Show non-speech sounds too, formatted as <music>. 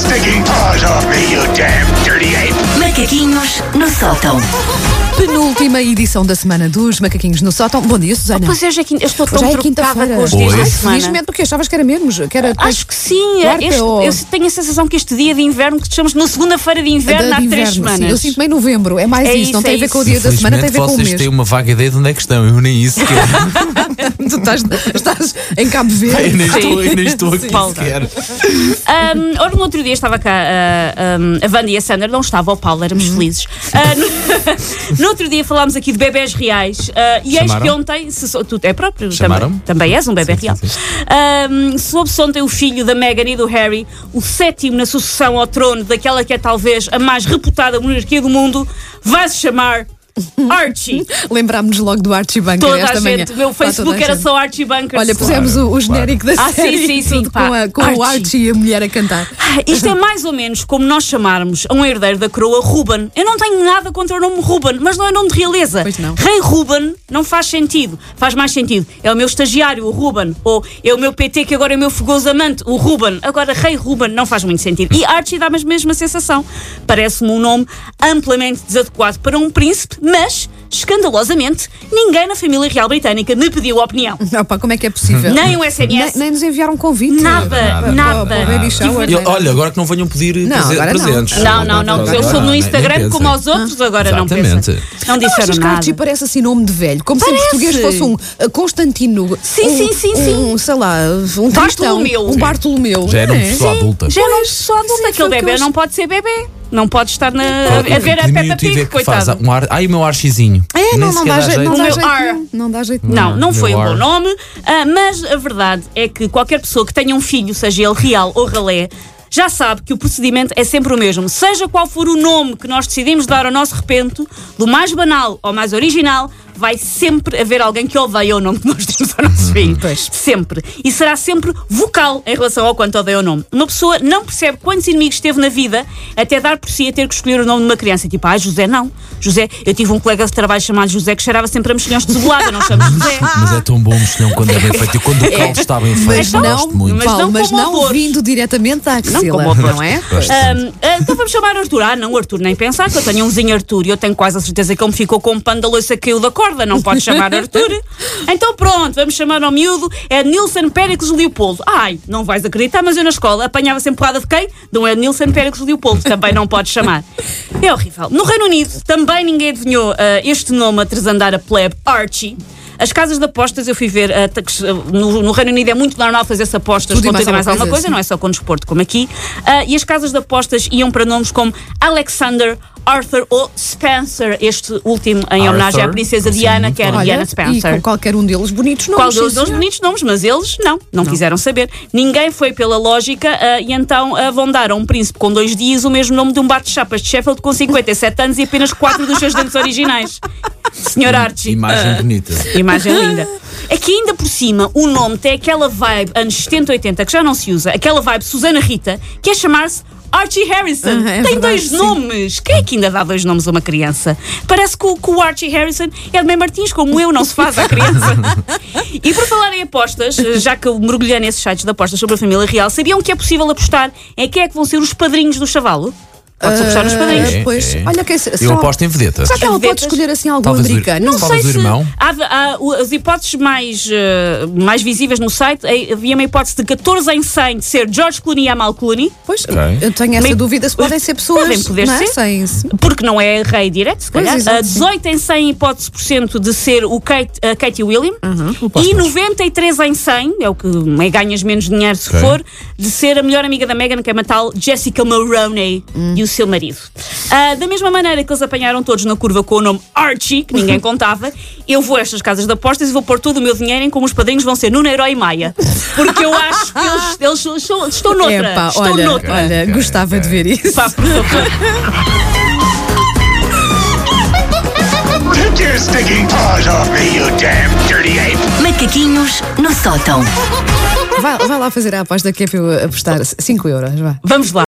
stinking paws off me, you damn dirty ape! Macaquinhos no sótão. Penúltima edição da semana dos Macaquinhos no Sótão. Bom dia, Susana. Pois é, hoje é quinta- eu estou tão Já é preocupada quinta-feira. com os dias Oi. da Ai, semana. felizmente, porque achavas que era mesmo. Que era Acho que sim. Quarta Este- ou- Eu tenho a sensação que este dia de inverno, que estamos na segunda-feira de inverno há de três inverno, sim. semanas. Eu sinto-me em novembro. É mais É isso. Não isso, tem é a ver com o dia da semana, tem a ver com o vocês mês. têm uma vaga ideia de onde é que estão. Eu nem isso quero. <laughs> <laughs> Tu estás, estás em Cabo eu Verde. nem estou, eu nem estou aqui sequer. Um, ora, no outro dia estava cá uh, um, a Wanda e a Sandra, não estava o Paulo, éramos Uhum. felizes. Uh, no, <laughs> no outro dia falámos aqui de bebés reais uh, e eis que ontem, se, sou- tu é próprio, Chamaram? também, também és um bebê Sim, real. sim, sim. Um, soube-se ontem o filho da Meghan e do Harry, o sétimo na sucessão ao trono daquela que é talvez a mais reputada monarquia do mundo, vai se chamar Archie. <laughs> Lembrámos-nos logo do Archie Bunker Toda esta a manhã. gente, o meu Facebook era gente. só Archie Bunkers. Olha, pusemos o, o genérico da Ah, sim, série sim, sim, pá. com, a, com o Archie. Archie e a mulher a cantar. Isto é mais ou menos como nós chamarmos a um herdeiro da coroa Ruben. Eu não tenho nada contra o nome Ruben, mas não é nome de realeza. Pois não. Rei Ruben não faz sentido. Faz mais sentido. É o meu estagiário, o Ruben. Ou é o meu PT que agora é o meu fogoso amante, o Ruben. Agora, Rei Ruben não faz muito sentido. E Archie dá-me a mesma sensação. Parece-me um nome amplamente desadequado para um príncipe, mas, escandalosamente, ninguém na família real britânica me pediu opinião. Opa, como é que é possível? Nem um Nem, SMS. nem nos enviaram convite. Nada, nada. Para, para o baby shower. E, nem olha, nada. agora que não venham pedir Não, prese- agora não. presentes. Não, não, não. Agora Eu sou no nem- nem Instagram como aos outros, agora não Exatamente. Não Não achas disseram que nada. Archie parece assim nome de velho? Como se em Parece. português fosse um uh, Constantino. Sim, um, sim, sim, sim. Um, sei lá, um Bartolomeu. um Bartolomeu. Já era uma É. pessoa adulta. Já não sou adulta, sim, aquele foi o que bebê eu não pode ser bebê. Não pode estar na, a, a ver a Peppa Pig, é que faz? coitado. Um ar... Ai, o meu archizinho. É, não, não dá, jeito, não dá jeito. Não dá jeito Não, não foi um bom nome, ah, mas a verdade é que qualquer pessoa que tenha um filho, seja ele real ou ralé, já sabe que o procedimento é sempre o mesmo. Seja qual for o nome que nós decidimos dar ao nosso repento, do mais banal ao mais original, vai sempre haver alguém que odeia o nome que nós demos ao nosso filho. Pois. Sempre. E será sempre vocal em relação ao quanto odeia o nome. Uma pessoa não percebe quantos inimigos teve na vida até dar por si a ter que escolher o nome de uma criança. Tipo, ah, José não. José, eu tive um colega de trabalho chamado José que cheirava sempre a mexilhões de cebolada, não chama José. <laughs> Mas é tão bom o mexilhão quando é bem feito. E quando o caldo está bem feito, Mas não, gosto muito. mas não mas não vindo diretamente da axila, como não, horrores. é? Gosto Ahm, ah, então vamos chamar Arthur. Ah, não, Arthur, nem pensar que eu tenho um vizinho Arthur e eu tenho quase a certeza que ele me ficou com um pano da louça que caiu da corda. Não pode chamar Arthur. <laughs> Então pronto, vamos chamar ao miúdo. É Nilson Péricles Leopoldo. Ai, não vais acreditar, mas eu na escola apanhava sempre porrada de quem? Não é Nilson Péricles Leopoldo. Também não pode chamar. <laughs> É horrível. No Reino Unido também ninguém adivinhou ah, este nome a tresandar a plebe Archie. As casas de apostas, eu fui ver, ah, no, no Reino Unido é muito normal fazer-se apostas Tudo com mais tudo e mais alguma coisa, coisa, não é só com desporto como aqui. Ah, e as casas de apostas iam para nomes como Alexander, Arthur ou Spencer, este último em homenagem à Arthur, princesa Diana, que era bem. Diana Olha, e Spencer. com qualquer um deles bonitos nomes. Qual deles, senhor. bonitos nomes, mas eles não, não, quiseram saber. Ninguém foi pela lógica ah, e então ah, vão dar a um príncipe com dois dias o mesmo nome de um bate-chapas de Sheffield com 57 anos e apenas quatro dos seus dentes originais. Senhor Archie. Imagem ah, bonita. Imagem <laughs> linda. É que ainda por cima o nome tem aquela vibe anos 70, 80 que já não se usa, aquela vibe Susana Rita, que é chamar-se Archie Harrison. É tem verdade, dois sim. nomes. Quem é que ainda dá dois nomes a uma criança? Parece que o, que o Archie Harrison é de Mãe Martins, como eu, não se faz à criança. <laughs> e por falar em apostas, já que eu mergulhei nesses sites de apostas sobre a família real, sabiam que é possível apostar em quem é que vão ser os padrinhos do chavalo? Pode-se apostar nos padrinhos. Ah, É, pois, é. olha que Eu aposto em vedeta. Será que ela pode escolher assim algum Talvez americano? Não Não Talvez sei o se irmão? há, há- o- as hipóteses mais, eh, mais visíveis no site havia uma hipótese de 14 em 100 de ser George Clooney e Amal Clooney, Pois, Ok. eu tenho essa Meio- dúvida se podem ser pessoas Podem poder não é? ser. sem porque não é rei direto, se Pois, calhar. Ah, 18 em 100 hipótese por cento de ser o Kate, a Katie William e 93 em 100, é o que é, ganhas menos dinheiro se Ok. for, de ser a melhor amiga da Meghan, que é a tal Jessica Maroney e o seu marido. Ah, da mesma maneira que eles apanharam todos na curva com o nome Archie, que ninguém <laughs> contava, eu vou a estas casas de apostas e vou pôr todo o meu dinheiro em como os padrinhos vão ser Nuno Herói e Maia. Porque eu acho que eles, eles estão, estão noutra. Epá, estão olha, noutra. olha, gostava de ver isso. Pá, por favor. Macaquinhos no sótão. Vai, vai lá fazer a aposta que é para eu apostar 5 euros. Vá. Vamos lá.